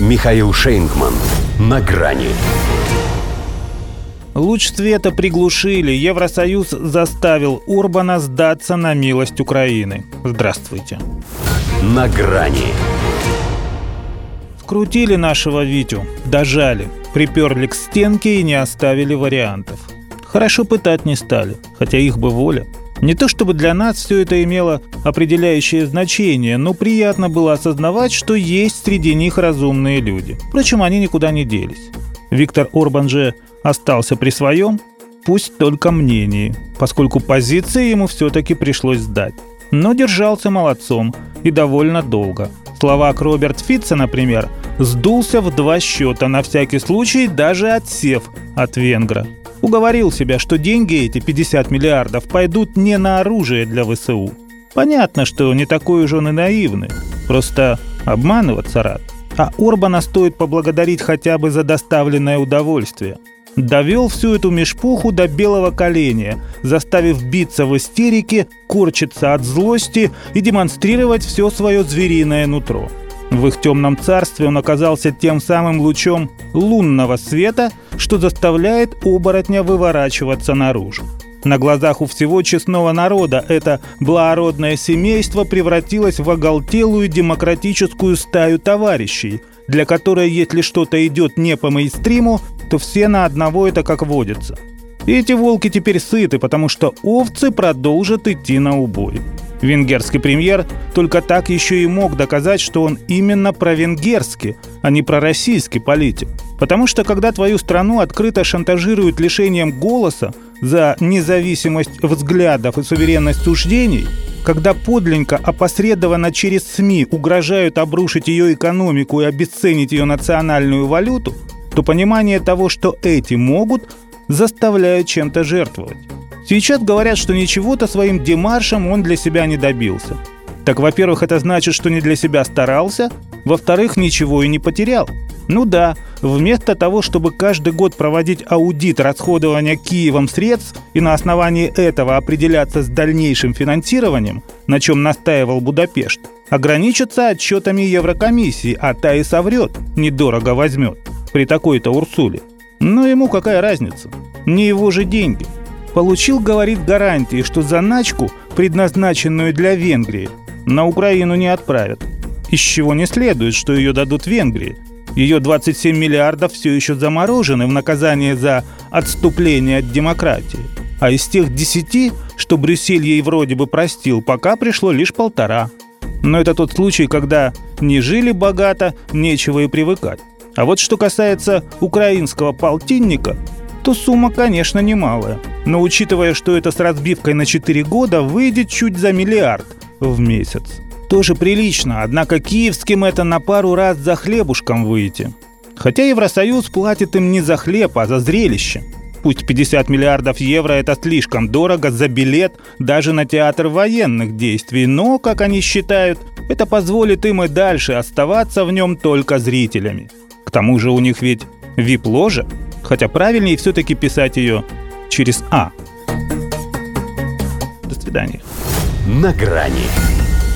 Михаил Шейнгман. На грани. Луч света приглушили. Евросоюз заставил Урбана сдаться на милость Украины. Здравствуйте. На грани. Скрутили нашего Витю, дожали, приперли к стенке и не оставили вариантов. Хорошо пытать не стали, хотя их бы воля. Не то чтобы для нас все это имело определяющее значение, но приятно было осознавать, что есть среди них разумные люди. Впрочем, они никуда не делись. Виктор Орбан же остался при своем, пусть только мнении, поскольку позиции ему все-таки пришлось сдать. Но держался молодцом и довольно долго. Словак Роберт Фитца, например, сдулся в два счета, на всякий случай даже отсев от венгра. Уговорил себя, что деньги эти, 50 миллиардов, пойдут не на оружие для ВСУ. Понятно, что не такой уж он и наивный. Просто обманываться рад. А Орбана стоит поблагодарить хотя бы за доставленное удовольствие. Довел всю эту мешпуху до белого коленя, заставив биться в истерике, корчиться от злости и демонстрировать все свое звериное нутро. В их темном царстве он оказался тем самым лучом лунного света, что заставляет оборотня выворачиваться наружу. На глазах у всего честного народа это благородное семейство превратилось в оголтелую демократическую стаю товарищей, для которой если что-то идет не по мейнстриму, то все на одного это как водится. Эти волки теперь сыты, потому что овцы продолжат идти на убой. Венгерский премьер только так еще и мог доказать, что он именно про-венгерский, а не про-российский политик. Потому что когда твою страну открыто шантажируют лишением голоса за независимость взглядов и суверенность суждений, когда подлинно опосредованно через СМИ угрожают обрушить ее экономику и обесценить ее национальную валюту, то понимание того, что эти могут, заставляет чем-то жертвовать. Сейчас говорят, что ничего-то своим демаршем он для себя не добился. Так, во-первых, это значит, что не для себя старался, во-вторых, ничего и не потерял. Ну да, вместо того, чтобы каждый год проводить аудит расходования Киевом средств и на основании этого определяться с дальнейшим финансированием, на чем настаивал Будапешт, ограничится отчетами Еврокомиссии, а та и соврет, недорого возьмет, при такой-то Урсуле. Но ему какая разница? Не его же деньги – получил, говорит, гарантии, что заначку, предназначенную для Венгрии, на Украину не отправят. Из чего не следует, что ее дадут Венгрии. Ее 27 миллиардов все еще заморожены в наказание за отступление от демократии. А из тех 10, что Брюссель ей вроде бы простил, пока пришло лишь полтора. Но это тот случай, когда не жили богато, нечего и привыкать. А вот что касается украинского полтинника, то сумма, конечно, немалая. Но учитывая, что это с разбивкой на 4 года, выйдет чуть за миллиард в месяц. Тоже прилично, однако киевским это на пару раз за хлебушком выйти. Хотя Евросоюз платит им не за хлеб, а за зрелище. Пусть 50 миллиардов евро – это слишком дорого за билет даже на театр военных действий, но, как они считают, это позволит им и дальше оставаться в нем только зрителями. К тому же у них ведь вип-ложа – хотя правильнее все-таки писать ее через А. До свидания. На грани